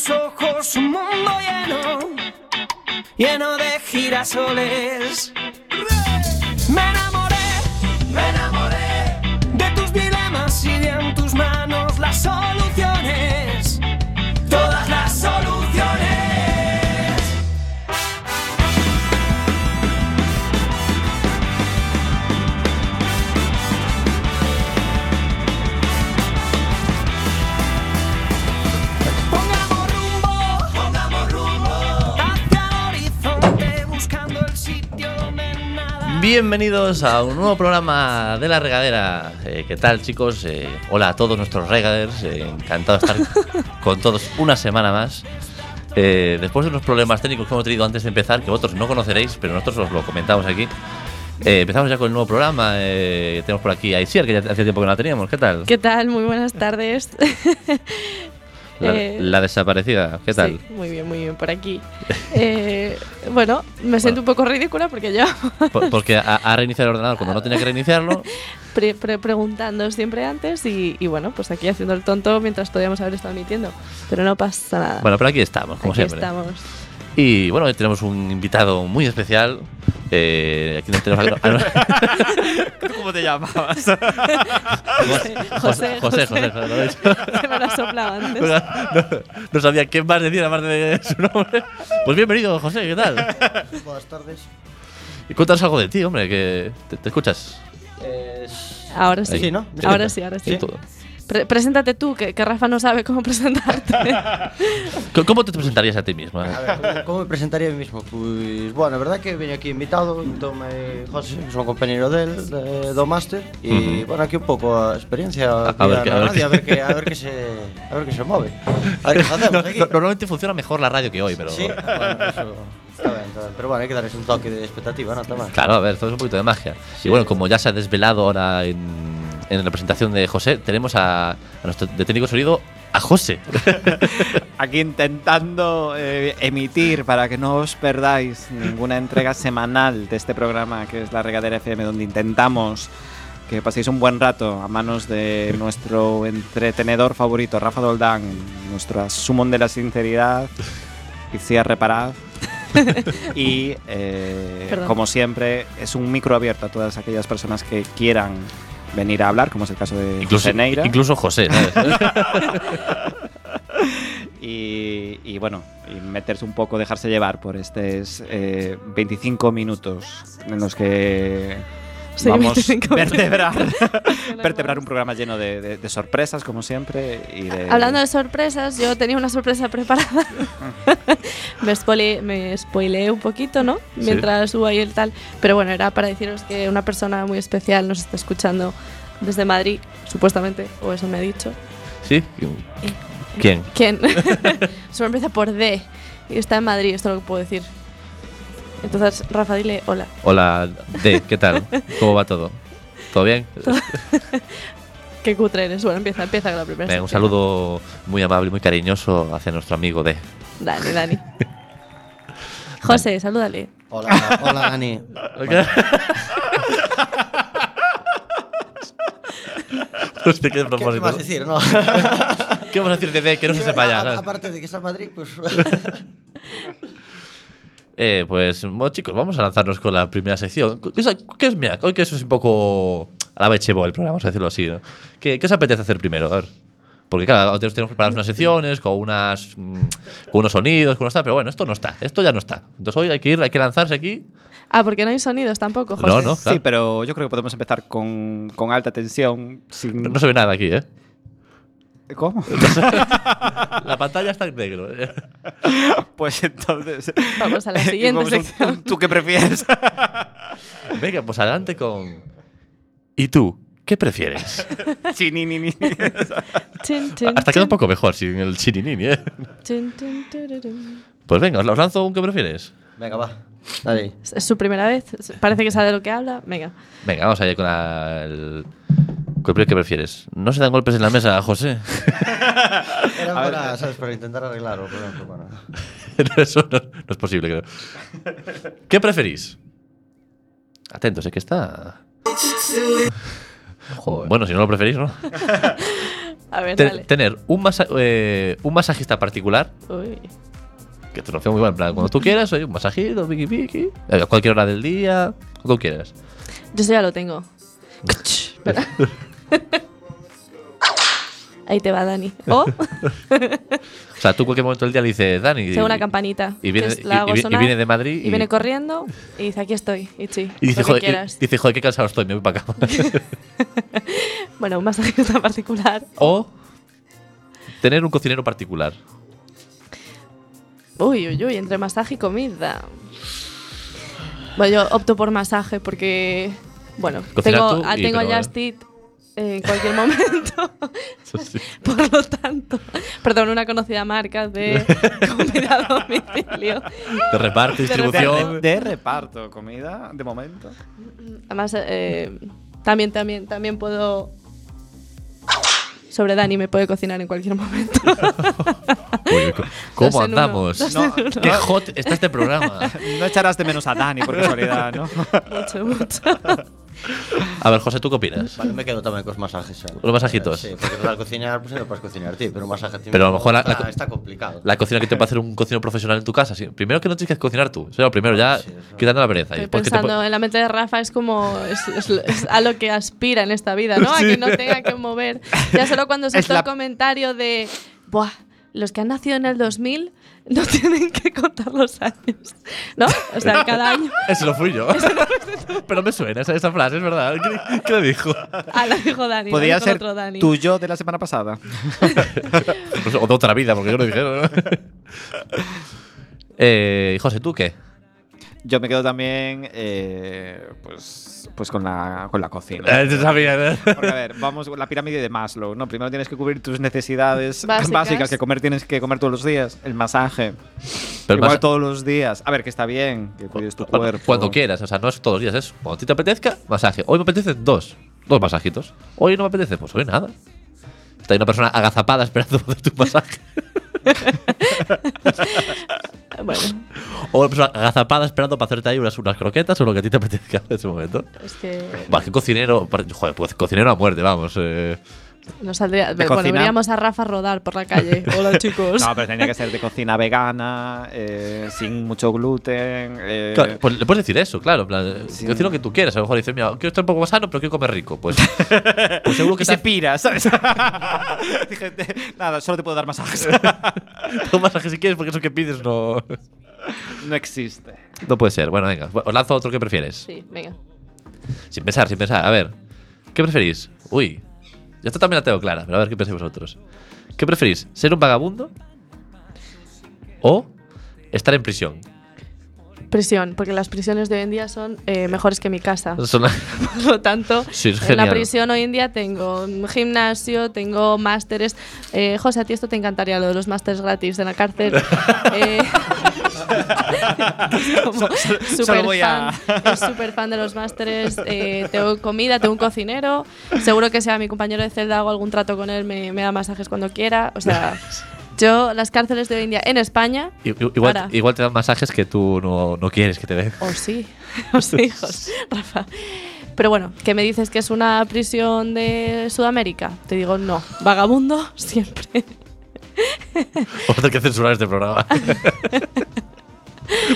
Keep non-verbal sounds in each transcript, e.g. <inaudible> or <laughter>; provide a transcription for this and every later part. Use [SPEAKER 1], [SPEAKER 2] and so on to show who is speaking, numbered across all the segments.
[SPEAKER 1] tus ojos un mundo lleno, lleno de girasoles.
[SPEAKER 2] Bienvenidos a un nuevo programa de La Regadera. Eh, ¿Qué tal, chicos? Eh, hola a todos nuestros regaders. eh, encantado de estar <laughs> con todos una semana más. Eh, después de unos problemas técnicos que hemos tenido antes de empezar, que vosotros no conoceréis, pero nosotros os lo comentamos aquí. eh, empezamos ya con el nuevo programa. eh, tenemos por aquí a Isier, que ya hacía tiempo que no la teníamos. ¿Qué tal?
[SPEAKER 3] ¿Qué tal? Muy buenas tardes. <laughs>
[SPEAKER 2] La,
[SPEAKER 3] Eh,
[SPEAKER 2] la desaparecida. ¿Qué tal?
[SPEAKER 3] Sí, muy bien, muy bien, por aquí. Eh, bueno, me siento un poco ridícula porque yo
[SPEAKER 2] Por- porque ha, ha reiniciado el ordenador cuando no tenía que reiniciarlo. <laughs>
[SPEAKER 3] pre- pre- preguntando siempre antes y, y bueno, pues aquí haciendo el tonto mientras podíamos haber estado emitiendo. Pero no pasa nada.
[SPEAKER 2] Bueno, pero aquí estamos, como
[SPEAKER 3] aquí
[SPEAKER 2] siempre.
[SPEAKER 3] estamos.
[SPEAKER 2] Y bueno, hoy tenemos un invitado muy especial. Eh, aquí tenemos a- a- <laughs>
[SPEAKER 4] ¿Cómo te llamabas?
[SPEAKER 3] José,
[SPEAKER 2] José, José, José, lo he dicho. <laughs>
[SPEAKER 3] Se me lo soplado antes.
[SPEAKER 2] No, no sabía qué más decir aparte de su nombre. Pues bienvenido, José, ¿qué tal?
[SPEAKER 5] Buenas tardes.
[SPEAKER 2] Y cuéntanos algo de ti, hombre, que te, te escuchas.
[SPEAKER 3] Ahora sí.
[SPEAKER 5] ¿no?
[SPEAKER 3] Ahora sí, ahora sí. Pre- preséntate tú, que, que Rafa no sabe cómo presentarte. <laughs>
[SPEAKER 2] ¿Cómo- ¿Cómo te presentarías a ti mismo?
[SPEAKER 5] A ver, ¿cómo, me presentaría a mí mismo? Pues, bueno, a verdad que veño aquí invitado, tome José, que son compañero del, de, do máster, y,
[SPEAKER 2] Ujú.
[SPEAKER 5] bueno, aquí un pouco a experiencia
[SPEAKER 2] A- ver a
[SPEAKER 5] radio, a que, a ver que se, a ver que se move. A ver qué facemos aquí. <laughs>
[SPEAKER 2] No- Normalmente funciona mejor la radio que hoy, pero.
[SPEAKER 5] Sí, bueno, <laughs> eso está ben, está ben. Pero bueno, hay que darles un toque de expectativa, ¿no?
[SPEAKER 2] Claro, a ver, todo es un poquito de magia. Y bueno, como ya se ha desvelado ahora en, en la presentación de José, tenemos a, a nuestro de técnico sonido a José. <laughs>
[SPEAKER 4] Aquí intentando eh, emitir para que no os perdáis ninguna entrega semanal de este programa que es la Regadera FM, donde intentamos que paséis un buen rato a manos de nuestro entretenedor favorito, Rafa Doldán, nuestro sumón de la sinceridad, Icía Reparad. <laughs> y eh, como siempre, es un micro abierto a todas aquellas personas que quieran venir a hablar, como es el caso de
[SPEAKER 2] incluso,
[SPEAKER 4] José Neira.
[SPEAKER 2] incluso José, <laughs>
[SPEAKER 4] y, y bueno, y meterse un poco, dejarse llevar por estos eh, 25 minutos en los que vamos
[SPEAKER 3] 25
[SPEAKER 4] a vertebrar, <laughs> vertebrar un programa lleno de, de- de sorpresas, como siempre. Y de,
[SPEAKER 3] Hablando de sorpresas, yo tenía una sorpresa preparada. <laughs> me, spoile- me spoileé un poquito, ¿no?
[SPEAKER 2] Sí.
[SPEAKER 3] Mientras hubo ahí el tal. Pero bueno, era para deciros que una persona muy especial nos está escuchando desde Madrid, supuestamente, o eso me ha dicho.
[SPEAKER 2] ¿Sí? ¿Quién?
[SPEAKER 3] ¿Quién? <laughs> Su empieza por D y está en Madrid, esto es lo que puedo decir. Entonces, Rafa, dile hola.
[SPEAKER 2] Hola, D, ¿qué tal? ¿Cómo va todo? ¿Todo bien? <laughs>
[SPEAKER 3] Qué cutre eres. Bueno, empieza, empieza con la primera.
[SPEAKER 2] Venga, un saludo muy amable y muy cariñoso hacia nuestro amigo D.
[SPEAKER 3] Dani, Dani. <laughs> José, salúdale.
[SPEAKER 5] Hola, hola, Dani. <laughs>
[SPEAKER 2] Hostia, qué
[SPEAKER 5] ¿Qué
[SPEAKER 2] propósito.
[SPEAKER 5] vas a decir, no?
[SPEAKER 2] ¿Qué vamos a decir de D? Que no se sepa ya.
[SPEAKER 5] Aparte de que está en Madrid, pues...
[SPEAKER 2] Eh, pues, bueno, chicos, vamos a lanzarnos con la primera sección. ¿Qué es, qué es mira, hoy que eso es un poco a la bechebo el programa, vamos a decirlo así, ¿no? ¿Qué, qué os apetece hacer primero? A ver. Porque claro, tenemos tenemos preparadas unas secciones con unas mm, con unos sonidos, con unos tal, pero bueno, esto no está, esto ya no está. Entonces hoy hay que ir, hay que lanzarse aquí.
[SPEAKER 3] Ah, porque no hay sonidos tampoco, José.
[SPEAKER 2] No, no, claro.
[SPEAKER 4] Sí, pero yo creo que podemos empezar con, con alta tensión. Sin...
[SPEAKER 2] No, no se ve nada aquí, ¿eh?
[SPEAKER 4] ¿Cómo? <laughs>
[SPEAKER 2] La pantalla está en negro. ¿eh?
[SPEAKER 4] pues entonces.
[SPEAKER 3] Vamos a la siguiente
[SPEAKER 4] a un-
[SPEAKER 3] sección.
[SPEAKER 4] un ¿Tú qué prefieres? <laughs>
[SPEAKER 2] Venga, pues adelante con. ¿Y tú? ¿Qué prefieres?
[SPEAKER 4] sí, ni, ni, ni.
[SPEAKER 3] Chin, chin,
[SPEAKER 2] Hasta queda un poco mejor sin el chirinini, ¿eh?
[SPEAKER 3] chin, chin, tururún.
[SPEAKER 2] Pues venga, os lanzo un que prefieres.
[SPEAKER 5] Venga, va. Dale.
[SPEAKER 3] Es es su primera vez. Parece que sabe de lo que habla. Venga.
[SPEAKER 2] Venga, vamos allá con la- el. ¿Qué pre- qué prefieres? ¿No se dan golpes en la mesa, José? <laughs>
[SPEAKER 5] Era para, ¿sabes? Para intentar arreglarlo, pero <laughs> no, pero bueno.
[SPEAKER 2] Eso no, no es posible, creo. ¿Qué preferís? Atentos, es que está.
[SPEAKER 5] Joder.
[SPEAKER 2] Bueno, si no lo preferís, ¿no? <laughs>
[SPEAKER 3] A ver,
[SPEAKER 2] Te-
[SPEAKER 3] dale.
[SPEAKER 2] tener un, masa- eh, un masajista particular,
[SPEAKER 3] Uy.
[SPEAKER 2] que te lo muy bien, en plan, cuando tú quieras, oye, un masajito, piqui piqui, a cualquier hora del día, cuando tú quieras.
[SPEAKER 3] Yo eso ya lo tengo. Ahí te va, Dani. O <laughs>
[SPEAKER 2] O sea, tú cualquier momento del día le dices, Dani. y-
[SPEAKER 3] una campanita.
[SPEAKER 2] Y viene, y- y de Madrid.
[SPEAKER 3] y viene corriendo y dice, aquí estoy,
[SPEAKER 2] y dice, joder,
[SPEAKER 3] quieras.
[SPEAKER 2] dice, joder, qué cansado estoy, me voy para acá. <laughs>
[SPEAKER 3] Bueno, un masajista particular.
[SPEAKER 2] o tener un cocinero particular.
[SPEAKER 3] Uy, uy, uy, entre masaje y comida. Bueno, yo opto por masaje porque, bueno,
[SPEAKER 2] Cocinar
[SPEAKER 3] tengo, ah, tengo a Just Eat en cualquier momento. <laughs>
[SPEAKER 2] Eso sí.
[SPEAKER 3] Por lo tanto, perdón, una conocida marca de <laughs> comida a domicilio.
[SPEAKER 2] De reparto,
[SPEAKER 3] De
[SPEAKER 4] De,
[SPEAKER 2] distribución.
[SPEAKER 4] de reparto, comida, de momento.
[SPEAKER 3] Además, eh, también, también, también puedo. Sobre Dani me puede cocinar en cualquier momento. <laughs>
[SPEAKER 2] ¿Cómo
[SPEAKER 3] Dos en uno,
[SPEAKER 2] andamos?
[SPEAKER 4] No.
[SPEAKER 2] Qué hot está este programa.
[SPEAKER 4] No echarás de menos a Dani por casualidad, ¿no?
[SPEAKER 3] mucho, mucho.
[SPEAKER 2] A ver, José, ¿tú qué opinas?
[SPEAKER 5] Vale, me quedo tamén cos masajes. xa.
[SPEAKER 2] Los masajitos.
[SPEAKER 5] Sí, porque para cociñar, pues non podes cociñar ti, pero un masaje a ti
[SPEAKER 2] Pero a lo mejor la-
[SPEAKER 5] está,
[SPEAKER 2] la-
[SPEAKER 5] está complicado.
[SPEAKER 2] La cocina que te puede hacer un cocinero profesional en tu casa. sí. Primero que no tienes que cocinar tú. Eso es lo primero, ya
[SPEAKER 5] Sí, eso.
[SPEAKER 2] quitando la pereza.
[SPEAKER 3] Estoy
[SPEAKER 2] te
[SPEAKER 3] pensando
[SPEAKER 2] pu-
[SPEAKER 3] en la mente de Rafa, es como. Es, es- es a lo que aspira en esta vida, ¿no? A <laughs> que no tenga que mover. Ya solo cuando
[SPEAKER 4] Es
[SPEAKER 3] soltó
[SPEAKER 4] la-
[SPEAKER 3] el comentario de. Buah, los que han nacido en el 2000 no tienen que contar los años. ¿No? O sea, cada año.
[SPEAKER 2] Ese lo fui yo. Pero me suena esa, esa frase, es verdad. ¿Qué, qué le dijo?
[SPEAKER 3] Ah, lo dijo Dani. dijo
[SPEAKER 4] ser
[SPEAKER 3] otro Dani.
[SPEAKER 4] tuyo de la semana pasada. <laughs>
[SPEAKER 2] Pues, o de otra vida, porque yo lo dijeron. ¿no? <laughs> eh, José, ¿tú qué?
[SPEAKER 4] Yo me quedo también, eh, pues, pues con la, con la cocina.
[SPEAKER 2] Eh, te sabía, ¿eh?
[SPEAKER 4] Porque, a ver, vamos con la pirámide de Maslow, ¿no? Primero tienes que cubrir tus necesidades
[SPEAKER 3] Básicas.
[SPEAKER 4] básicas, que comer tienes que comer todos los días. El masaje.
[SPEAKER 2] Pero
[SPEAKER 4] Igual todos los días. A ver, que está bien, que cuides tu
[SPEAKER 2] Cuando-
[SPEAKER 4] cuerpo.
[SPEAKER 2] Cuando quieras, o sea, no es todos los días, es cuando a ti te apetezca, masaje. Hoy me apetecen dos, dos masajitos. Hoy no me apetece, pues hoy nada. Está ahí una persona agazapada esperando <laughs> tu masaje. <laughs>
[SPEAKER 3] Bueno,
[SPEAKER 2] O persona agazapada esperando para hacerte ahí unas, unas croquetas o lo que a ti te apetezca en ese momento.
[SPEAKER 3] es que
[SPEAKER 2] cocinero, joder, pues cocinero a muerte, vamos. eh.
[SPEAKER 3] No saldría.
[SPEAKER 4] De
[SPEAKER 3] Bueno,
[SPEAKER 4] cocina.
[SPEAKER 3] veríamos a Rafa rodar por la calle. <laughs> Hola, chicos.
[SPEAKER 4] No, pero tenía que ser de cocina vegana, eh, sin mucho gluten. eh,
[SPEAKER 2] Claro, pues le puedes decir eso, claro. plan,
[SPEAKER 4] Sí.
[SPEAKER 2] Cocina lo que tú quieras. A lo mejor dices, mira, quiero estar un poco más sano, pero quiero comer rico. Pues, <laughs> pues seguro que
[SPEAKER 4] se pira, ¿sabes? <laughs> Dije, nada, solo te puedo dar masajes.
[SPEAKER 2] un masaje si quieres, porque eso que pides no,
[SPEAKER 4] no existe.
[SPEAKER 2] no puede ser. Bueno, venga, os lanzo otro que prefieres.
[SPEAKER 3] Sí, venga.
[SPEAKER 2] Sin pensar, sin pensar. A ver, ¿qué preferís? Uy, yo esta también la tengo clara, pero a ver qué pensáis vosotros. ¿Qué preferís? ¿Ser un vagabundo? ¿O estar en prisión?
[SPEAKER 3] Prisión, porque las prisiones de hoy en día son eh, mejores que mi casa.
[SPEAKER 2] Son- <laughs>
[SPEAKER 3] Por lo tanto, <laughs>
[SPEAKER 2] Sí,
[SPEAKER 3] en la prisión hoy en día tengo un gimnasio, tengo másteres. Eh, José, a ti esto te encantaría, lo de los másteres gratis en la cárcel. <laughs> Eh, como <laughs>
[SPEAKER 4] solo voy a-
[SPEAKER 3] fan, es súper fan de los másteres. eh, tengo comida, tengo un cocinero. Seguro que sea mi compañero de celda, hago algún trato con él, me, me da masajes cuando quiera. O sea, <laughs> yo, las cárceles de hoy en día en España,
[SPEAKER 2] Igual, te dan masajes que tú no, no quieres que te den.
[SPEAKER 3] O sí, <laughs> o sí, hijos, Rafa. Pero bueno, que me dices que es una prisión de Sudamérica. Te digo no. Vagabundo siempre.
[SPEAKER 2] Vamos a tener que censurar este programa. <laughs>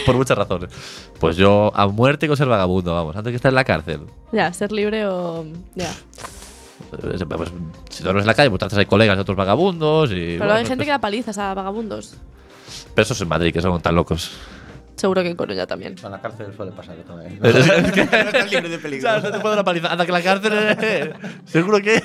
[SPEAKER 2] Por muchas razones. Pues yo a muerte con ser vagabundo, vamos, antes que estar en la cárcel.
[SPEAKER 3] Ya, ser libre o. Ya.
[SPEAKER 2] Eh, pues, si duermes en la calle, pues te haces ahí colegas de otros vagabundos y.
[SPEAKER 3] Pero
[SPEAKER 2] bueno,
[SPEAKER 3] hay gente
[SPEAKER 2] pues-
[SPEAKER 3] que da palizas a vagabundos.
[SPEAKER 2] Pero eso es en Madrid, que son tan locos.
[SPEAKER 3] Seguro que en Coruña también.
[SPEAKER 5] En la cárcel suele pasar tamén.
[SPEAKER 2] Es <laughs> que-
[SPEAKER 5] Estás libre de peligro. <laughs>
[SPEAKER 2] ¿Sabes? No te puedo dar una paliza. Anda que la cárcel. eh, Seguro que.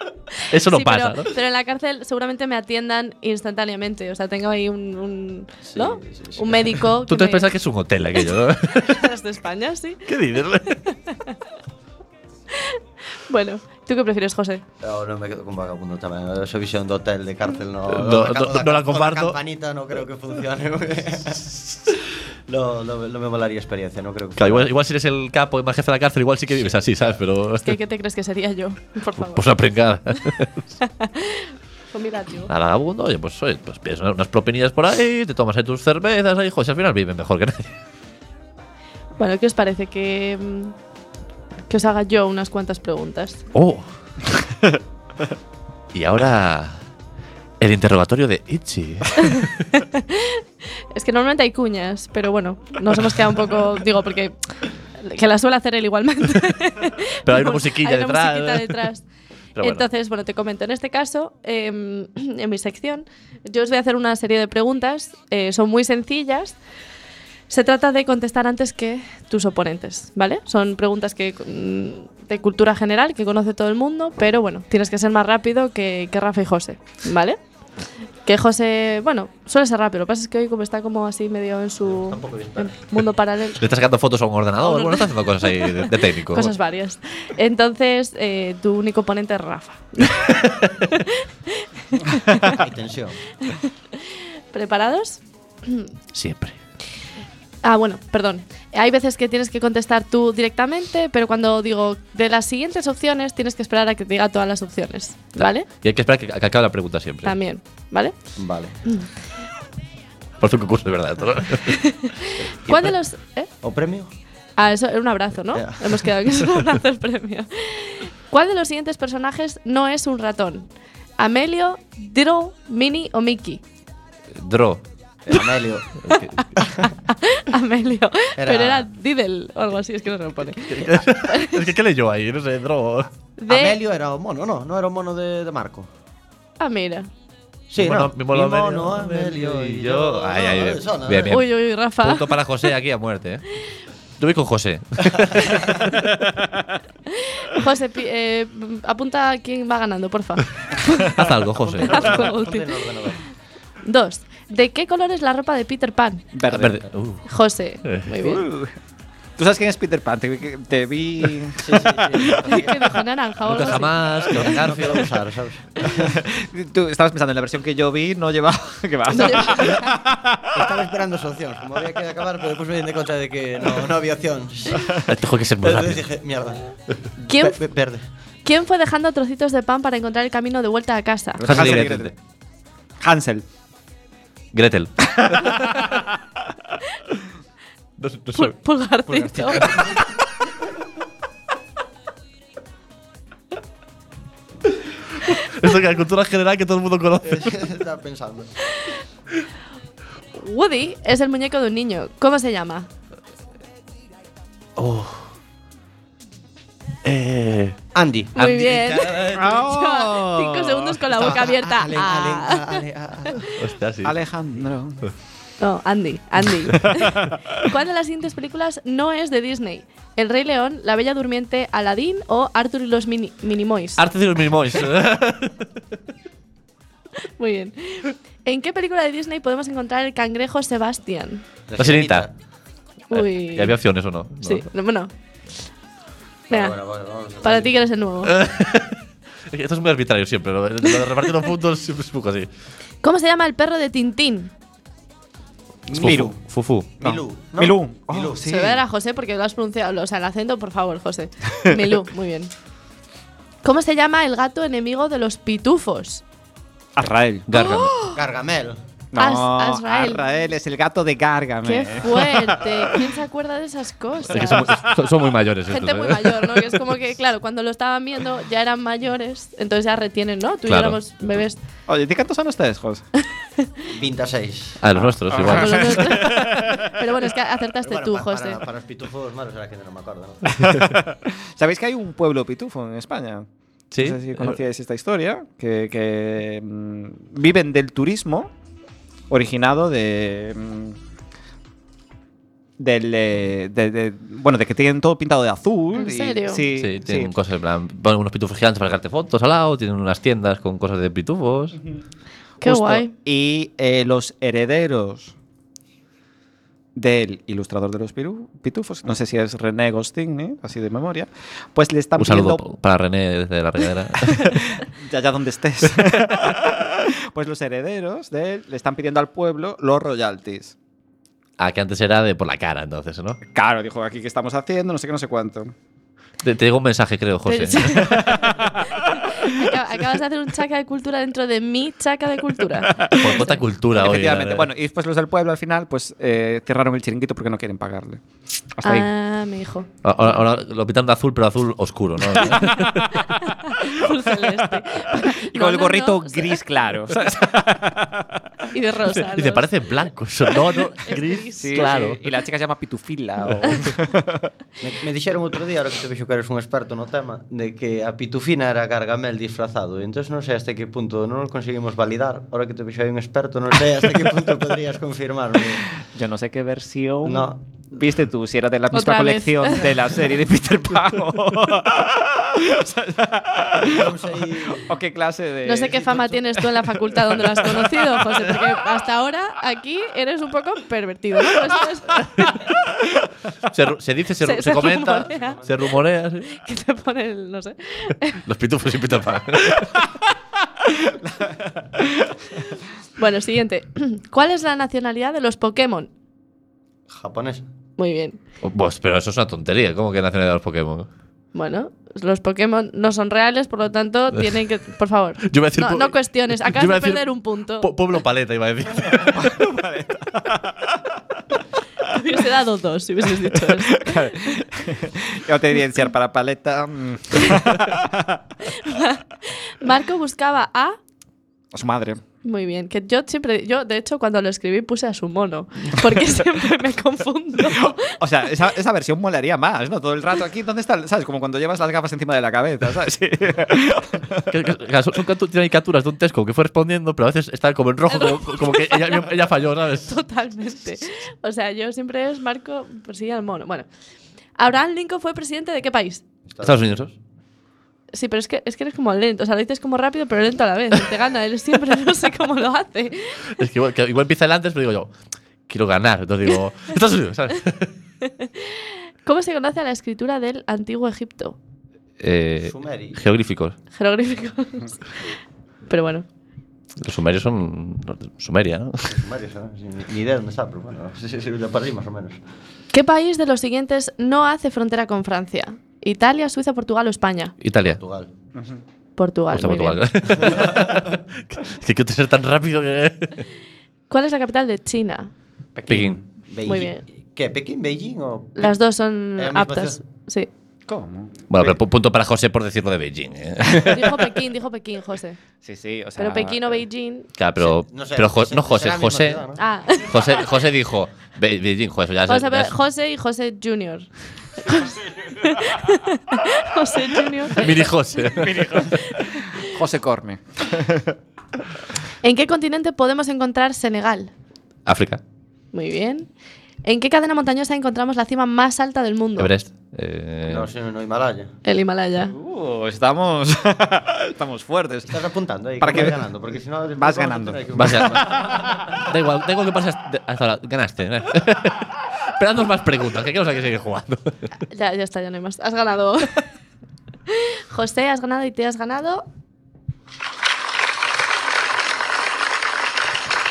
[SPEAKER 2] <laughs> Eso no
[SPEAKER 3] Sí,
[SPEAKER 2] pasa,
[SPEAKER 3] pero,
[SPEAKER 2] ¿no?
[SPEAKER 3] pero en la cárcel seguramente me atiendan instantáneamente. O sea, tengo ahí un. un ¿No?
[SPEAKER 5] sí, sí.
[SPEAKER 3] Un médico. <laughs>
[SPEAKER 2] Tú te
[SPEAKER 3] me-
[SPEAKER 2] piensas que es un hotel aquello, ¿no? <laughs>
[SPEAKER 3] Las de España, sí.
[SPEAKER 2] ¿Qué dices?
[SPEAKER 3] Bueno, ¿tú qué prefieres, José?
[SPEAKER 5] No, non me quedo con vagabundo tamén. Esa visión de hotel, de cárcel, no,
[SPEAKER 2] No, no- no la comparto.
[SPEAKER 5] campanita no creo que funcione. No, no, no me molaría experiencia, no creo que
[SPEAKER 2] Claro, igual, si eres el capo y más jefe de la cárcel, igual sí que vives así, ¿sabes? Pero.
[SPEAKER 3] ¿Qué, qué te crees que sería yo? <laughs> Por favor.
[SPEAKER 2] Pues una prengada. <laughs>
[SPEAKER 3] Pues mira, tío.
[SPEAKER 2] A vagabundo, oye, pues, oye, pues pides unas propinillas por ahí, te tomas ahí tus cervezas, ahí, joder, si al final viven mejor que nadie.
[SPEAKER 3] Bueno, ¿qué os parece que, mm, que os haga yo unas cuantas preguntas?
[SPEAKER 2] ¡Oh! <laughs> Y ahora el interrogatorio de Itchy.
[SPEAKER 3] Es que normalmente hay cuñas, pero bueno, nos hemos quedado un poco, digo, porque que la suele hacer él igualmente. <laughs>
[SPEAKER 2] Pero hay una <laughs> musiquilla
[SPEAKER 3] Hay una
[SPEAKER 2] detrás.
[SPEAKER 3] musiquita detrás. <laughs>
[SPEAKER 2] Bueno.
[SPEAKER 3] Entonces, bueno, te comento, en este caso, em, en mi sección, yo os voy a hacer una serie de preguntas, eh, son muy sencillas. Se trata de contestar antes que tus oponentes, ¿vale? Son preguntas que, mm, de cultura general que conoce todo el mundo, pero bueno, tienes que ser más rápido que, que Rafa y José, ¿vale? Que José, bueno, suele ser rápido, lo que pasa es que hoy como está como así medio en su en mundo paralelo,
[SPEAKER 2] Le estás sacando fotos a un ordenador.
[SPEAKER 3] Un
[SPEAKER 2] Bueno, estás haciendo cosas ahí de, de <laughs> técnico.
[SPEAKER 3] cosas varias. Entonces, eh, tu único oponente es Rafa. <laughs>
[SPEAKER 5] Hay tensión. <laughs>
[SPEAKER 3] ¿Preparados?
[SPEAKER 2] Siempre.
[SPEAKER 3] Ah, bueno, perdón. Hay veces que tienes que contestar tú directamente, pero cuando digo de las siguientes opciones, tienes que esperar a que te diga todas las opciones, ¿vale?
[SPEAKER 2] Y hay que esperar que, que acabe la pregunta siempre.
[SPEAKER 3] También, ¿vale?
[SPEAKER 5] Vale. <laughs>
[SPEAKER 2] Por su concurso, de verdad. ¿no? <laughs>
[SPEAKER 3] ¿Cuál de los...? ¿eh?
[SPEAKER 5] ¿O premio?
[SPEAKER 3] Ah, eso era un abrazo, ¿no? Hemos quedado que es un <laughs> abrazo el premio. ¿Cuál de los siguientes personajes no es un ratón? ¿Amelio, Diddle, Minnie o Mickey?
[SPEAKER 2] Draw.
[SPEAKER 5] El Amelio. <laughs>
[SPEAKER 3] Amelio.
[SPEAKER 5] Era-
[SPEAKER 3] Pero era Diddle o algo así, es que no se lo pone.
[SPEAKER 2] es que, ¿qué leyó ahí? No sé.
[SPEAKER 3] De...
[SPEAKER 5] Amelio era o mono, no, no era o mono de, de Marco.
[SPEAKER 3] Ah, mira.
[SPEAKER 5] Sí,
[SPEAKER 2] Mi mono-
[SPEAKER 5] no.
[SPEAKER 2] mi mono
[SPEAKER 5] Mi
[SPEAKER 2] Amelio,
[SPEAKER 5] mono, Amelio y
[SPEAKER 2] yo. Ay, ay,
[SPEAKER 5] No,
[SPEAKER 2] bien.
[SPEAKER 5] eso no,
[SPEAKER 2] Bien,
[SPEAKER 5] ¿eh?
[SPEAKER 2] bien.
[SPEAKER 3] Uy, uy, Rafa.
[SPEAKER 2] Punto para José aquí a muerte, ¿eh? Yo voy con José. <laughs>
[SPEAKER 3] José, eh, apunta quién va ganando, porfa. <laughs>
[SPEAKER 2] Haz algo, José.
[SPEAKER 3] Haz algo
[SPEAKER 5] ordenador.
[SPEAKER 3] Dos. ¿De qué color es la ropa de Peter Pan?
[SPEAKER 4] Verde.
[SPEAKER 2] Verde. Uh.
[SPEAKER 3] José. <laughs> Muy bien.
[SPEAKER 4] Uh. ¿Tú sabes quién es Peter Pan? Te, vi- te vi.
[SPEAKER 5] Sí, sí, sí. <laughs> <laughs>
[SPEAKER 3] ¿Qué dijo naranja o algo así?
[SPEAKER 2] jamás. que
[SPEAKER 5] No
[SPEAKER 2] Garfield.
[SPEAKER 5] quiero usar, ¿sabes?
[SPEAKER 4] Tú estabas pensando en la versión que yo vi, no llevaba. ¿Qué va?
[SPEAKER 5] Estaba esperando opciones. Como había que acabar, pero después me di de cuenta de que no, no había opción.
[SPEAKER 2] Tengo que ser muy
[SPEAKER 5] Entonces
[SPEAKER 2] rápido.
[SPEAKER 5] dije, mierda.
[SPEAKER 3] ¿Quién,
[SPEAKER 5] Ve- ve- Verde.
[SPEAKER 3] ¿Quién fue dejando trocitos de pan para encontrar el camino de vuelta a casa?
[SPEAKER 2] Hansel
[SPEAKER 4] Hansel
[SPEAKER 2] Gretel. <laughs> No, <laughs> no.
[SPEAKER 3] Pul- pulgarcito.
[SPEAKER 2] Esto que la cultura general que todo el mundo conoce. <laughs>
[SPEAKER 5] Estaba pensando.
[SPEAKER 3] Woody es el muñeco de un niño. ¿Cómo se llama?
[SPEAKER 2] Oh. Eh.
[SPEAKER 5] Andy.
[SPEAKER 3] Muy bien. <laughs> <laughs>
[SPEAKER 4] Oh.
[SPEAKER 3] Cinco segundos con la boca abierta.
[SPEAKER 5] Ale,
[SPEAKER 3] Ah.
[SPEAKER 5] ale, ale, ale.
[SPEAKER 2] Hostia, sí.
[SPEAKER 4] Alejandro.
[SPEAKER 3] No, Andy, Andy. <laughs> ¿Cuál de las siguientes películas no es de Disney? El Rey León, La Bella Durmiente, Aladdin o Arthur y los Mini Minimoys.
[SPEAKER 2] Arte de los Minimoys.
[SPEAKER 3] Muy bien. ¿En qué película de Disney podemos encontrar el cangrejo Sebastián?
[SPEAKER 2] La sirenita.
[SPEAKER 3] Uy.
[SPEAKER 2] ¿Y había opciones o no? No.
[SPEAKER 3] Sí, no, bueno. Venga,
[SPEAKER 5] Bueno, bueno, vamos a-
[SPEAKER 3] para ti que eres el nuevo. <laughs>
[SPEAKER 2] Esto es muy arbitrario siempre. Lo, lo de repartir los puntos siempre es un poco así.
[SPEAKER 3] ¿Cómo se llama el perro de Tintín?
[SPEAKER 2] Es
[SPEAKER 4] Miru.
[SPEAKER 2] Fufu.
[SPEAKER 4] No.
[SPEAKER 5] Milú. ¿no?
[SPEAKER 4] Milú. Oh,
[SPEAKER 5] Milú.
[SPEAKER 4] sí.
[SPEAKER 3] Se ve a José porque lo has pronunciado. O sea, el acento, por favor, José. <laughs> Milú, muy bien. ¿Cómo se llama el gato enemigo de los pitufos?
[SPEAKER 4] Azrael.
[SPEAKER 2] Gargamel.
[SPEAKER 5] Gargamel.
[SPEAKER 4] No,
[SPEAKER 3] Az- Azrael.
[SPEAKER 4] Azrael es el gato de Gargamel.
[SPEAKER 3] ¡Qué fuerte! ¿Quién se acuerda de esas cosas?
[SPEAKER 2] Es que son, muy- son- son muy mayores estos.
[SPEAKER 3] Gente
[SPEAKER 2] ¿eh?
[SPEAKER 3] muy mayor, ¿no? Que es como que, <laughs> claro, cuando lo estaban viendo ya eran mayores, entonces ya retienen, ¿no? Tú y yo
[SPEAKER 2] Claro.
[SPEAKER 3] éramos bebés.
[SPEAKER 4] Oye, ¿de cuántos años ustedes, Jos? <laughs>
[SPEAKER 5] 26.
[SPEAKER 2] Ah, los nuestros, igual.
[SPEAKER 3] los nuestros. <laughs> Pero bueno, es que acertaste
[SPEAKER 5] Bueno,
[SPEAKER 3] tú,
[SPEAKER 5] pa-
[SPEAKER 3] José.
[SPEAKER 5] Para, para los pitufos, malo será que no me acuerdo. ¿no?
[SPEAKER 4] ¿Sabéis que hay un pueblo pitufo en España?
[SPEAKER 2] Sí.
[SPEAKER 4] No sé si conocíais esta historia, que, que, mm, viven del turismo originado de... mm, del, eh, de, de- bueno, de que tienen todo pintado de azul.
[SPEAKER 3] ¿En
[SPEAKER 4] y-
[SPEAKER 3] serio?
[SPEAKER 4] sí,
[SPEAKER 2] Sí, tienen
[SPEAKER 4] sí.
[SPEAKER 2] cosas en plan. Ponen unos pitufos gigantes para sacarte fotos al lado. Tienen unas tiendas con cosas de pitufos.
[SPEAKER 3] Qué
[SPEAKER 4] Justo.
[SPEAKER 3] guay.
[SPEAKER 4] Y eh, los herederos del ilustrador de los piru- pitufos, no sé si es René Goscinny, así de memoria, pues le están
[SPEAKER 2] Un saludo
[SPEAKER 4] pidiendo
[SPEAKER 2] para René desde la regadera. <laughs>
[SPEAKER 4] ya allá donde estés. <laughs> pues los herederos de él le están pidiendo al pueblo los royalties.
[SPEAKER 2] ah, que antes era de por la cara, entonces, ¿no?
[SPEAKER 4] Claro, dijo aquí que estamos haciendo, no sé qué, no sé cuánto.
[SPEAKER 2] Te, te llegó un mensaje, creo, José. <laughs> <laughs>
[SPEAKER 3] Acabas de hacer un chaca de cultura dentro de mi chaca de cultura. <laughs>
[SPEAKER 2] Por cuota cultura hoy.
[SPEAKER 4] Efectivamente. Bueno, y después los del pueblo al final, pues eh, cerraron el chiringuito porque no quieren pagarle. Hasta ahí.
[SPEAKER 3] Ah, mi hijo.
[SPEAKER 2] Ahora, ahora lo pintan de azul, pero azul oscuro, ¿no? <laughs>
[SPEAKER 3] Azul celeste.
[SPEAKER 4] Y
[SPEAKER 3] No,
[SPEAKER 4] con el
[SPEAKER 3] no,
[SPEAKER 4] gorrito
[SPEAKER 3] no,
[SPEAKER 4] gris claro. <laughs>
[SPEAKER 3] y de rosa.
[SPEAKER 2] Dice, parecen blancos, <laughs> no, no, gris,
[SPEAKER 4] sí,
[SPEAKER 2] claro.
[SPEAKER 4] Sí. Y la chica se llama Pitufila. O... <laughs>
[SPEAKER 5] me, me dixeron outro día, ahora que te vexo que eres un experto no tema, de que a Pitufina era Gargamel disfrazado. Entonces non sei hasta que punto non nos conseguimos validar. Ahora que te vexo aí un experto, non sei hasta que punto podrías confirmarlo.
[SPEAKER 4] Yo no sé qué versión...
[SPEAKER 5] No,
[SPEAKER 4] Viste tú si era de la misma
[SPEAKER 3] Otra vez.
[SPEAKER 4] colección de la serie de Peter Pan o, <laughs> qué clase de.
[SPEAKER 3] No sé qué fama tienes tú en la facultad donde lo has conocido, José, porque hasta ahora aquí eres un poco pervertido, ¿no? Es- <laughs>
[SPEAKER 2] Se, se dice, se,
[SPEAKER 3] Se-
[SPEAKER 2] se
[SPEAKER 3] se
[SPEAKER 2] comenta,
[SPEAKER 3] rumorea.
[SPEAKER 2] se rumorea. sí. <laughs>
[SPEAKER 3] que te pone el, no sé.
[SPEAKER 2] Los pitufos y Peter Pan.
[SPEAKER 3] Bueno, siguiente. <clears throat> ¿Cuál es la nacionalidad de los Pokémon?
[SPEAKER 5] Japonés.
[SPEAKER 3] Muy bien.
[SPEAKER 2] Pues, pero eso es una tontería. ¿Cómo que nacionalidad de los Pokémon?
[SPEAKER 3] Bueno, los Pokémon no son reales, por lo tanto, tienen que. Por favor. <laughs>
[SPEAKER 2] Yo iba a decir
[SPEAKER 3] no,
[SPEAKER 2] po-
[SPEAKER 3] no cuestiones. Acabas de perder un punto.
[SPEAKER 2] Po- Pueblo Paleta, iba a decir.
[SPEAKER 3] Te <laughs> hubiese dado dos si hubieses dicho eso. <laughs>
[SPEAKER 4] Yo te evidenciar para paleta. mm,
[SPEAKER 3] Marco buscaba a.
[SPEAKER 4] a su madre.
[SPEAKER 3] Muy bien, que yo siempre, yo de hecho cuando lo escribí puse a su mono, porque <laughs> siempre me confundo.
[SPEAKER 4] O sea, esa, esa versión molaría más, ¿no? Todo el rato aquí, ¿dónde está? ¿Sabes? Como cuando llevas las gafas encima de la cabeza, ¿sabes? Sí.
[SPEAKER 2] Que- que- que son, capturas de un Tesco que fue respondiendo, pero a veces está como en rojo, como, <laughs> como que ella, ella falló, ¿sabes?
[SPEAKER 3] Totalmente. O sea, yo siempre es Marco, pues sí, al mono. Bueno, Abraham Lincoln fue presidente de qué país?
[SPEAKER 2] Estados Unidos.
[SPEAKER 3] Sí, pero es que, es que eres como lento. O sea, lo dices como rápido, pero lento a la vez. Te gana. Él siempre <laughs> no sé cómo lo hace.
[SPEAKER 2] Es que igual, que igual empieza el antes, pero digo yo, quiero ganar. Entonces digo, <laughs> Estados Unidos, ¿sabes? <laughs>
[SPEAKER 3] ¿Cómo se conoce a la escritura del antiguo Egipto?
[SPEAKER 2] Eh,
[SPEAKER 5] Sumeri.
[SPEAKER 2] geográficos.
[SPEAKER 3] Jeroglíficos. pero bueno.
[SPEAKER 2] Los sumerios son los de Sumeria, ¿no?
[SPEAKER 5] Sumerios, ¿eh? Sí, Ni, idea dónde está, pero bueno, sí, sí, sí, lo perdí más o menos.
[SPEAKER 3] ¿Qué país de los siguientes no hace frontera con Francia? Italia, Suiza, Portugal o España.
[SPEAKER 2] Italia.
[SPEAKER 5] Portugal.
[SPEAKER 3] Portugal.
[SPEAKER 2] O sea,
[SPEAKER 3] muy bien. <laughs>
[SPEAKER 2] Portugal. que quiero ser tan rápido que.
[SPEAKER 3] ¿Cuál es la capital de China?
[SPEAKER 2] Pekín.
[SPEAKER 5] Beijing.
[SPEAKER 3] Muy bien.
[SPEAKER 5] ¿Qué? ¿Pekín, Beijing o...?
[SPEAKER 3] Las dos son aptas.
[SPEAKER 5] ciudad.
[SPEAKER 3] Sí.
[SPEAKER 4] ¿Cómo?
[SPEAKER 2] Bueno, pero pu- punto para José por decirlo de Beijing. ¿eh?
[SPEAKER 3] Dijo Pekín, dijo Pekín, José.
[SPEAKER 4] Sí, sí, o sea.
[SPEAKER 3] Pero Pekín o Beijing.
[SPEAKER 2] Claro, pero,
[SPEAKER 5] Sí, no sé,
[SPEAKER 2] pero Jo-
[SPEAKER 5] será
[SPEAKER 2] no José, José,
[SPEAKER 5] ciudad, ¿no?
[SPEAKER 3] Ah,
[SPEAKER 2] José, José dijo Be- Beijing, eso ya,
[SPEAKER 3] José,
[SPEAKER 2] ya
[SPEAKER 3] José y José Junior. <laughs> José Junior.
[SPEAKER 2] Mini José. <laughs>
[SPEAKER 4] José Corme.
[SPEAKER 3] ¿En qué continente podemos encontrar Senegal?
[SPEAKER 2] África.
[SPEAKER 3] Muy bien. ¿En qué cadena montañosa encontramos la cima más alta del mundo?
[SPEAKER 2] Everest. Eh,
[SPEAKER 5] No, sí, no, Himalaya.
[SPEAKER 3] El Himalaya.
[SPEAKER 4] Uh, estamos. <laughs> estamos fuertes.
[SPEAKER 5] Estás apuntando ahí,
[SPEAKER 4] Para
[SPEAKER 5] que vas ganando, porque si no...
[SPEAKER 4] Vas ganando.
[SPEAKER 2] vas <laughs> da igual, da igual que pases de- hasta ahora. Ganaste. ¿eh? <laughs> Pero haznos más preguntas, que queremos que seguir jugando.
[SPEAKER 3] Ya, ya está, ya no hay más. Has ganado. José, has ganado y te has ganado.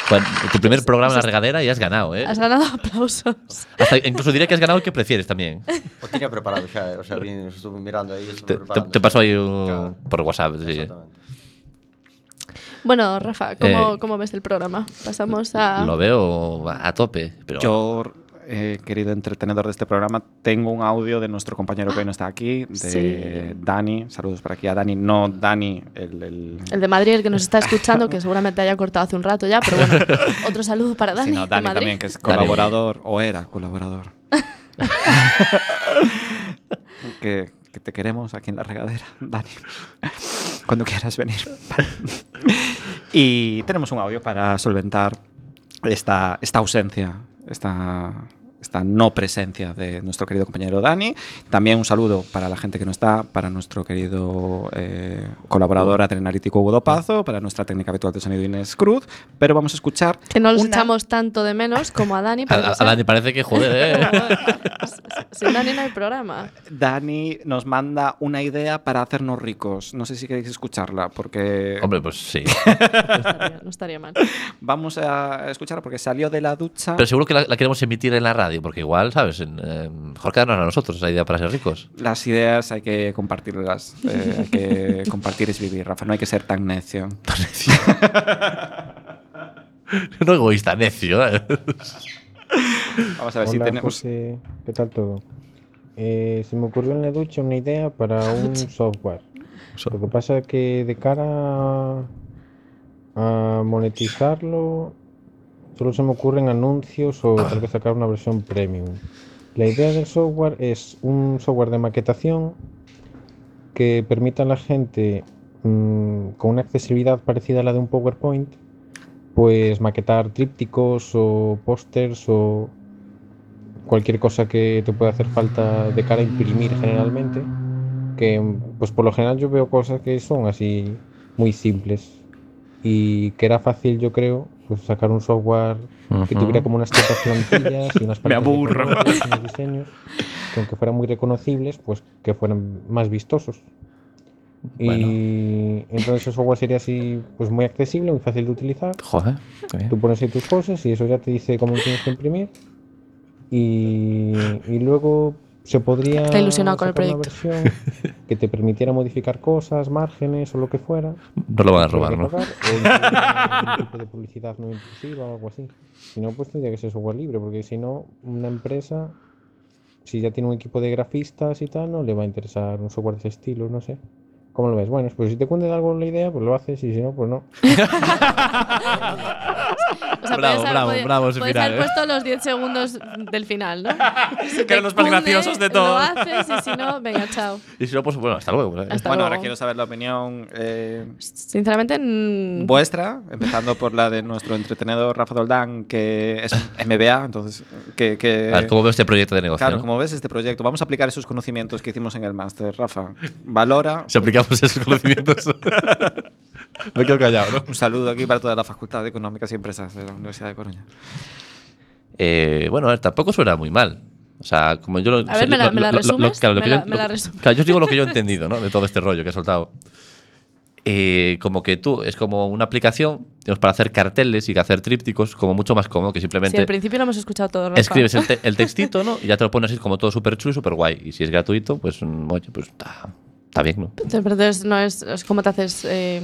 [SPEAKER 2] Bueno, tu primer programa en la regadera y has ganado, ¿eh?
[SPEAKER 3] Has ganado aplausos.
[SPEAKER 2] Hasta incluso diría que has ganado el que prefieres también.
[SPEAKER 5] O tenía preparado xa, o sea, vin, estuve mirando estuve
[SPEAKER 2] Te, te, paso ahí un-
[SPEAKER 5] Claro.
[SPEAKER 2] por WhatsApp. sí.
[SPEAKER 3] Bueno, Rafa, ¿cómo,
[SPEAKER 2] Eh,
[SPEAKER 3] cómo ves el programa? Pasamos a.
[SPEAKER 2] Lo veo a tope. Pero
[SPEAKER 4] Yo, eh, querido entretenedor de este programa, tengo un audio de nuestro compañero que hoy no está aquí, de
[SPEAKER 3] Sí.
[SPEAKER 4] Dani. Saludos para aquí a Dani. No, Dani, el. el-
[SPEAKER 3] El de Madrid, el que nos está escuchando, que seguramente haya cortado hace un rato ya, pero bueno, <laughs> otro saludo para Dani.
[SPEAKER 4] sino
[SPEAKER 3] de
[SPEAKER 4] Dani
[SPEAKER 3] Madrid.
[SPEAKER 4] también, que es
[SPEAKER 2] Dani.
[SPEAKER 4] colaborador, o era colaborador. <laughs> que, que te queremos aquí en la regadera, Dani. Cuando quieras venir. y tenemos un audio para solventar esta, esta ausencia, esta, esta no presencia de nuestro querido compañero Dani. También un saludo para la gente que no está, para nuestro querido eh, colaborador adrenalítico Hugo Dopazo, para nuestra técnica habitual de sonido Inés Cruz. Pero vamos a escuchar
[SPEAKER 3] Que no los
[SPEAKER 4] una-
[SPEAKER 3] echamos tanto de menos como a Dani.
[SPEAKER 2] a. Dani parece que joder, ¿eh? <laughs>
[SPEAKER 3] Sin Dani no hay programa.
[SPEAKER 4] Dani nos manda una idea para hacernos ricos. No sé si queréis escucharla, porque
[SPEAKER 2] Hombre, pues sí.
[SPEAKER 3] No estaría, no estaría mal.
[SPEAKER 4] vamos a escucharla porque salió de la ducha.
[SPEAKER 2] Pero seguro que la, la queremos emitir en la radio. Porque igual, ¿sabes? Eh, mejor quedarnos a nosotros esa idea para ser ricos.
[SPEAKER 4] Las ideas hay que compartirlas. eh, hay que <laughs> compartir es vivir, Rafa. No hay que ser tan necio. <laughs> <laughs>
[SPEAKER 2] no egoísta, necio.
[SPEAKER 4] Vamos a ver si tenemos.
[SPEAKER 6] José, ¿qué tal todo? Eh, se me ocurrió en la ducha una idea para un software. Lo que pasa es que de cara a, a monetizarlo, solo se me ocurren anuncios o tal vez sacar una versión premium. La idea del software es un software de maquetación que permita a la gente mm, con una accesibilidad parecida a la de un PowerPoint, pues maquetar trípticos o pósters o cualquier cosa que te pueda hacer falta de cara a imprimir generalmente, que pues por lo general yo veo cosas que son así muy simples y que era fácil yo creo pues sacar un software que tuviera como unas ciertas plantillas y unas <laughs>
[SPEAKER 4] Me
[SPEAKER 6] de
[SPEAKER 4] aburro.
[SPEAKER 6] colores, unos diseños que aunque fueran muy reconocibles pues que fueran más vistosos y entonces el software sería así pues muy accesible muy fácil de utilizar
[SPEAKER 2] Joder, bien.
[SPEAKER 6] Tú pones ahí tus cosas y eso ya te dice cómo tienes que imprimir. Y, y luego se podría
[SPEAKER 3] Está ilusionado con el
[SPEAKER 6] una
[SPEAKER 3] proyecto.
[SPEAKER 6] versión que te permitiera modificar cosas, márgenes o lo que fuera.
[SPEAKER 2] No lo van a robar, ¿no?
[SPEAKER 6] pagar, o tipo de publicidad no intrusiva o algo así. Si no, pues tendría que ser software libre, porque si no, una empresa, si ya tiene un equipo de grafistas y tal, no le va a interesar un software de ese estilo, no sé. ¿Cómo lo ves? Bueno, pues si te cuenta de algo la idea, pues lo haces y si no, pues no. <laughs>
[SPEAKER 3] Sea,
[SPEAKER 2] Bravo,
[SPEAKER 3] haber-
[SPEAKER 2] bravo, bravo ese final,
[SPEAKER 3] haber
[SPEAKER 2] ¿eh?
[SPEAKER 3] puesto los 10 segundos del final, ¿no? <laughs> Si
[SPEAKER 4] Que eran los más graciosos de todo.
[SPEAKER 3] Lo haces y si no, venga, chao.
[SPEAKER 2] Y si no, pues bueno, hasta luego. ¿eh?
[SPEAKER 3] Hasta
[SPEAKER 4] bueno,
[SPEAKER 3] luego.
[SPEAKER 4] ahora quiero saber la opinión eh,
[SPEAKER 3] Sinceramente,
[SPEAKER 4] vuestra, empezando por la de nuestro entretenedor Rafa Doldán, que es MBA, entonces, que... que-
[SPEAKER 2] A ver, ¿cómo veo este proyecto de negocio?
[SPEAKER 4] Claro,
[SPEAKER 2] no?
[SPEAKER 4] como ves este proyecto, vamos a aplicar esos conocimientos que hicimos en el máster, Rafa. Valora.
[SPEAKER 2] Si aplicamos esos conocimientos. <laughs> Me quedo callado, ¿no?
[SPEAKER 4] Un saludo aquí para toda la Facultad de Económicas y Empresas de la Universidad de Coruña.
[SPEAKER 2] Eh, bueno, a ver, tampoco suena muy mal. O sea, como yo lo.
[SPEAKER 3] A ver, ¿me la- me la resumes?
[SPEAKER 2] claro, lo
[SPEAKER 3] Me
[SPEAKER 2] que
[SPEAKER 3] la-
[SPEAKER 2] yo- os digo lo que yo he entendido, ¿no? De todo este rollo que he soltado. Eh, como que tú, es como una aplicación digamos, para hacer carteles y hacer trípticos, como mucho más cómodo que
[SPEAKER 3] si
[SPEAKER 2] simplemente
[SPEAKER 3] al principio lo hemos escuchado todo, Rafa.
[SPEAKER 2] escribes el, te- el <laughs> textito, ¿no? Y ya te lo pones así como todo súper chulo y súper guay. Y si es gratuito, pues, mm, oye, pues está, bien, ¿no?
[SPEAKER 3] Pero entonces no es, es cómo te haces eh,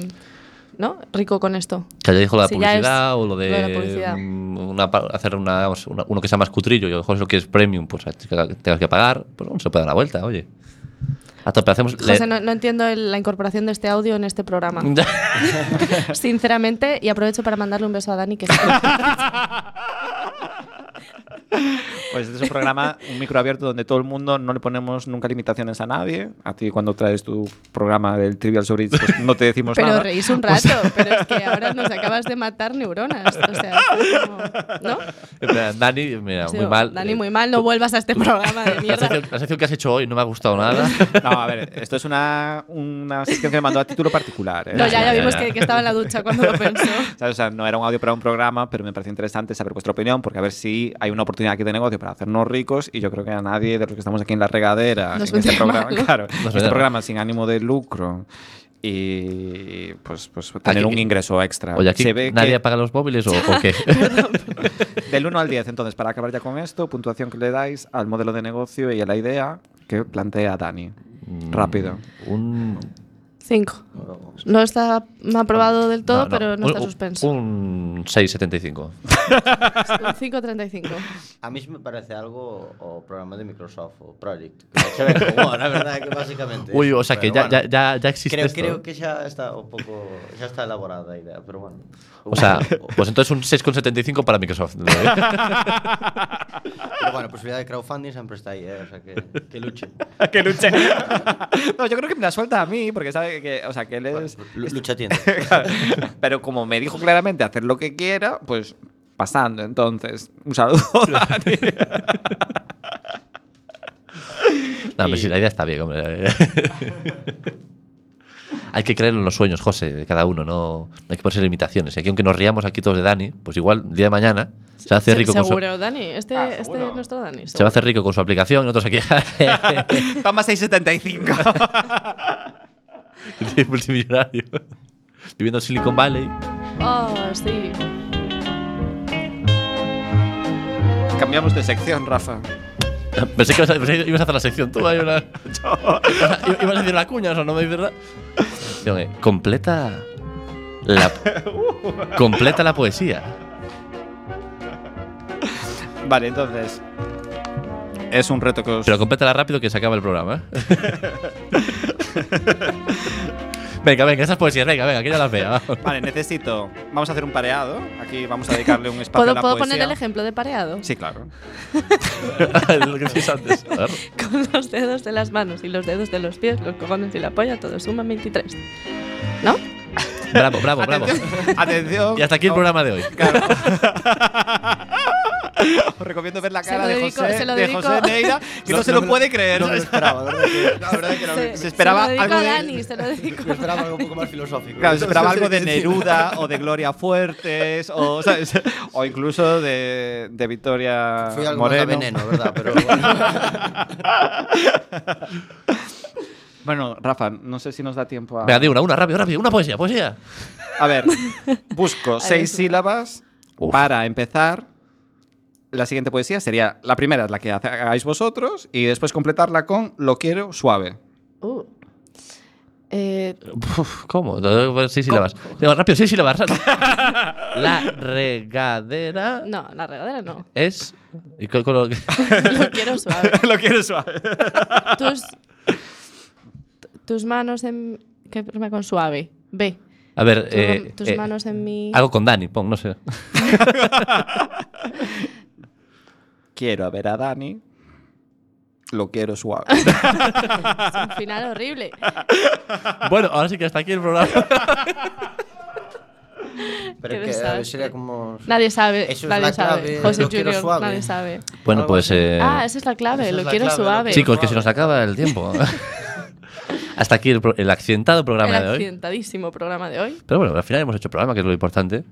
[SPEAKER 3] ¿no? rico con esto.
[SPEAKER 2] Que ya dijo la publicidad o lo
[SPEAKER 3] lo
[SPEAKER 2] de,
[SPEAKER 3] publicidad.
[SPEAKER 2] mm, una hacer una, vamos, una- uno que sea más cutrillo y a lo mejor eso que es premium, pues que tengas que pagar, pues bueno, se puede dar la vuelta, oye. A tope, hacemos.
[SPEAKER 3] José, no, no entiendo el- la incorporación de este audio en este programa. <laughs> Sinceramente, y aprovecho para mandarle un beso a Dani, que. <laughs>
[SPEAKER 4] Pues este es un programa, un micro abierto donde todo el mundo no le ponemos nunca limitaciones a nadie. A ti cuando traes tu programa del Trivial sobre pues no te decimos
[SPEAKER 3] Pero
[SPEAKER 4] nada.
[SPEAKER 3] reís un rato, pero es que ahora nos acabas de matar neuronas. O sea, es como- ¿no?
[SPEAKER 2] Dani, mira, muy mal.
[SPEAKER 3] Dani,
[SPEAKER 2] eh,
[SPEAKER 3] muy mal, no vuelvas a este programa de <laughs>
[SPEAKER 2] La
[SPEAKER 3] mierda.
[SPEAKER 2] sección, la sección que has hecho hoy no me ha gustado nada.
[SPEAKER 4] No, a ver, esto es una, una sección que me mandó a título particular. ¿eh?
[SPEAKER 3] No, ya, ya vimos que, que estaba en la ducha cuando lo pensó. <laughs>
[SPEAKER 4] O sea, no era un audio para un programa, pero me pareció interesante saber vuestra opinión, porque a ver si hay una oportunidad aquí de negocio para hacernos ricos, y yo creo que a nadie de los que estamos aquí en la regadera,
[SPEAKER 3] Nos
[SPEAKER 4] en este programa,
[SPEAKER 3] mal, ¿no?
[SPEAKER 4] claro, este programa sin ánimo de lucro y pues, pues tener
[SPEAKER 2] Aquí-
[SPEAKER 4] un ingreso extra.
[SPEAKER 2] Oye, aquí
[SPEAKER 4] Se ve
[SPEAKER 2] nadie
[SPEAKER 4] que
[SPEAKER 2] apaga los móviles o, o qué. <laughs> <laughs>
[SPEAKER 4] del 1 al 10, entonces, para acabar ya con esto, puntuación que le dais al modelo de negocio y a la idea que plantea Dani. Rápido.
[SPEAKER 2] Un.
[SPEAKER 3] Cinco. No está aprobado del todo,
[SPEAKER 2] no, no,
[SPEAKER 3] pero no
[SPEAKER 2] un-
[SPEAKER 3] está suspenso.
[SPEAKER 2] Un 6,75.
[SPEAKER 3] Un 5.35.
[SPEAKER 5] A mí sí me parece algo o programa de Microsoft o Project. Que se ve como, <laughs> a verdade que basicamente.
[SPEAKER 2] Uy, o sea que ya,
[SPEAKER 5] bueno,
[SPEAKER 2] ya, ya, ya existe
[SPEAKER 5] Creo,
[SPEAKER 2] esto.
[SPEAKER 5] creo que xa está un pouco xa está elaborada a idea, pero bueno.
[SPEAKER 2] O sea, pues entonces un 6,75 para Microsoft. <laughs>
[SPEAKER 5] pero bueno, posibilidad de crowdfunding sempre está aí, eh? o sea que, que luche. <laughs>
[SPEAKER 4] que luche. <laughs> no, yo creo que me la suelta a mí, porque sabe que, o sea, que él es...
[SPEAKER 5] Lu- Lucha <laughs> tiene.
[SPEAKER 4] Pero como me dijo claramente hacer lo que quiera, pues pasando. Entonces, un saludo. Dani.
[SPEAKER 2] No, pero sí, la idea está bien, hombre. Hay que creer en los sueños, José, de cada uno, no, no hay que ponerse limitaciones. Y aquí, aunque nos riamos aquí todos de Dani, pues igual, el día de mañana, se va a hacer rico con su,
[SPEAKER 3] Seguro, Dani. Este,
[SPEAKER 4] Ah,
[SPEAKER 3] este
[SPEAKER 4] seguro.
[SPEAKER 3] es nuestro Dani.
[SPEAKER 2] se va a hacer rico con su aplicación <laughs> y nosotros aquí.
[SPEAKER 4] Toma 6,75.
[SPEAKER 2] multimillonario. Viviendo en Silicon Valley.
[SPEAKER 3] Oh, sí.
[SPEAKER 4] Cambiamos de sección, Rafa. <laughs>
[SPEAKER 2] Pensé que ibas a, pensé que ibas a hacer la sección tú. Ahí una... <laughs> <laughs> ibas a decir la cuña, o no me dices nada. Eh, Completa la, completa la poesía.
[SPEAKER 4] Vale, entonces. Es un reto que os.
[SPEAKER 2] Pero complétala rápido que se acaba el programa. ¿eh? Venga, venga, esas poesías, venga, venga, que ya las vea. <laughs>
[SPEAKER 4] Vale, necesito. Vamos a hacer un pareado. Aquí vamos a dedicarle un espacio a
[SPEAKER 3] ¿Puedo,
[SPEAKER 4] la
[SPEAKER 3] ¿puedo
[SPEAKER 4] poesía.
[SPEAKER 3] poner el ejemplo de pareado?
[SPEAKER 4] Sí, claro. <laughs>
[SPEAKER 2] Lo que antes. A ver. <laughs>
[SPEAKER 3] Con los dedos de las manos y los dedos de los pies, los cojones y la polla, todo suma 23. ¿No?
[SPEAKER 2] Bravo, bravo, bravo.
[SPEAKER 4] Atención. Atención.
[SPEAKER 2] Y hasta aquí el programa de hoy.
[SPEAKER 4] Os recomiendo ver la cara de
[SPEAKER 3] dedico-
[SPEAKER 4] José, de José Neira, que no,
[SPEAKER 5] No,
[SPEAKER 4] se lo
[SPEAKER 5] lo-
[SPEAKER 4] puede creer.
[SPEAKER 5] No me lo esperaba, ¿verdad? Que, <laughs> la verdad que no,
[SPEAKER 3] Se,
[SPEAKER 4] se esperaba
[SPEAKER 3] se lo dedico
[SPEAKER 4] algo
[SPEAKER 3] a
[SPEAKER 4] de-
[SPEAKER 3] Dani, se lo dedico.
[SPEAKER 5] me esperaba algo un poco más filosófico.
[SPEAKER 4] Claro, se esperaba algo de. Neruda <laughs> o de Gloria Fuertes o, ¿sabes? o incluso de, de Victoria
[SPEAKER 5] Fui algo más a
[SPEAKER 4] Moreno.
[SPEAKER 5] veneno, ¿verdad? Pero <laughs>
[SPEAKER 4] Bueno, Rafa, no sé si nos da tiempo a.
[SPEAKER 2] Venga, di una, una, rápido, rápido. Una poesía, poesía.
[SPEAKER 4] A ver, busco seis sílabas
[SPEAKER 2] Uf.
[SPEAKER 4] para empezar. La siguiente poesía sería la primera, es la que hagáis vosotros, y después completarla con lo quiero suave.
[SPEAKER 3] Uh. Eh,
[SPEAKER 2] Uf, ¿Cómo? Seis sílabas. Venga, rápido, seis sílabas. <laughs> La regadera
[SPEAKER 3] no, la regadera no.
[SPEAKER 2] es. y con- con lo que- <laughs>
[SPEAKER 3] Lo quiero suave. <laughs>
[SPEAKER 4] lo quiero suave.
[SPEAKER 3] Tus, tus manos en. ¿Qué rima con suave? B.
[SPEAKER 2] A ver,
[SPEAKER 3] Tu-
[SPEAKER 2] eh,
[SPEAKER 3] tus
[SPEAKER 2] eh,
[SPEAKER 3] manos en mi.
[SPEAKER 2] algo con Dani, pon, no sé.
[SPEAKER 4] Quiero ver a Dani. Lo quiero suave. <laughs>
[SPEAKER 3] Es un final horrible.
[SPEAKER 2] Bueno, ahora sí que hasta aquí el programa.
[SPEAKER 5] pero
[SPEAKER 3] Qué
[SPEAKER 5] que sería como.
[SPEAKER 3] Nadie sabe.
[SPEAKER 5] Eso es
[SPEAKER 3] nadie
[SPEAKER 5] la
[SPEAKER 3] sabe.
[SPEAKER 5] clave,
[SPEAKER 3] José
[SPEAKER 5] lo quiero
[SPEAKER 3] Junior,
[SPEAKER 5] suave.
[SPEAKER 3] nadie sabe.
[SPEAKER 2] Bueno, pues. eh,
[SPEAKER 3] Ah, esa es la clave.
[SPEAKER 5] esa
[SPEAKER 3] Lo
[SPEAKER 5] es la
[SPEAKER 3] quiero
[SPEAKER 5] clave, lo
[SPEAKER 3] suave.
[SPEAKER 2] chicos, que se nos acaba el tiempo. <laughs> hasta aquí el, el accidentado programa
[SPEAKER 3] El
[SPEAKER 2] de hoy.
[SPEAKER 3] accidentadísimo programa de hoy.
[SPEAKER 2] Pero bueno, al final hemos hecho programa, que es lo importante.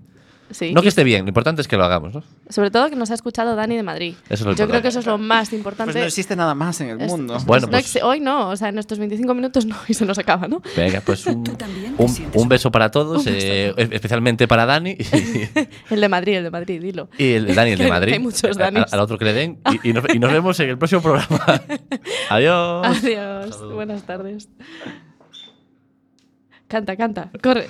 [SPEAKER 3] Sí.
[SPEAKER 2] No que esté bien, lo importante es que lo hagamos, ¿no?
[SPEAKER 3] Sobre todo que nos ha escuchado Dani de Madrid.
[SPEAKER 2] Eso es lo
[SPEAKER 3] Yo creo que eso es lo más importante.
[SPEAKER 4] Pues no existe nada más en el
[SPEAKER 3] Es-
[SPEAKER 4] mundo.
[SPEAKER 2] Bueno,
[SPEAKER 3] no
[SPEAKER 2] pues-
[SPEAKER 3] hoy no, o sea, en estos 25 minutos no, <laughs> y se nos acaba, ¿no?
[SPEAKER 2] Venga, pues <laughs> un, un, un beso para todos, eh, especialmente para Dani <laughs>
[SPEAKER 3] El de Madrid, el de Madrid, dilo.
[SPEAKER 2] y el Dani, el de Madrid.
[SPEAKER 3] hay muchos Danis.
[SPEAKER 2] Al otro que le den. Y, y nos, y nos vemos en el próximo programa. Adiós.
[SPEAKER 3] Adiós. Buenas tardes. Canta, canta, corre.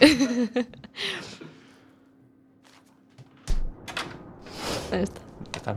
[SPEAKER 3] Ahí está.
[SPEAKER 2] Está.